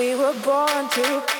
we were born to.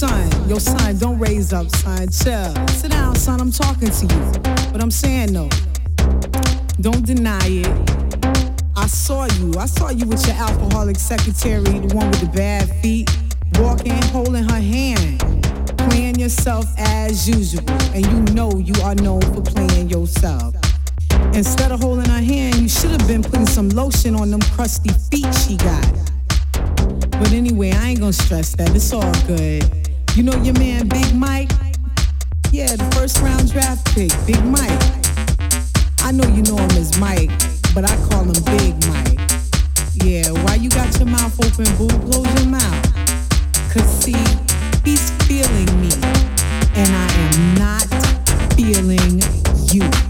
Son, yo, son, don't raise up, son. Chill. Sit down, son. I'm talking to you. But I'm saying though, don't deny it. I saw you. I saw you with your alcoholic secretary, the one with the bad feet, walking, holding her hand, playing yourself as usual. And you know you are known for playing yourself. Instead of holding her hand, you should have been putting some lotion on them crusty feet she got. But anyway, I ain't gonna stress that. It's all good. You know your man Big Mike? Yeah, the first round draft pick, Big Mike. I know you know him as Mike, but I call him Big Mike. Yeah, why you got your mouth open, boo? Close your mouth. Cause see, he's feeling me, and I am not feeling you.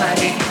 Body.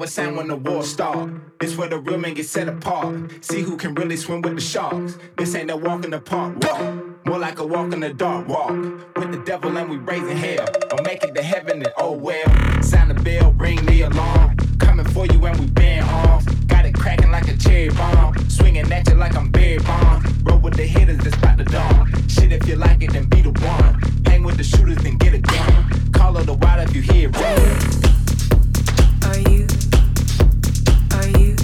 our sound when the war starts. This where the real men get set apart. See who can really swim with the sharks. This ain't a walk in the park walk. More like a walk in the dark walk. With the devil and we raising hell. Or make it to heaven and oh well. Sound the bell, ring the alarm. Coming for you and we been off. Got it cracking like a cherry bomb. Swinging at you like I'm Barry Bond. Roll with the hitters, that's about the dawn. Shit, if you like it, then be the one. Hang with the shooters, then get it done. Call of the wild if you hear it. Are you? Are you?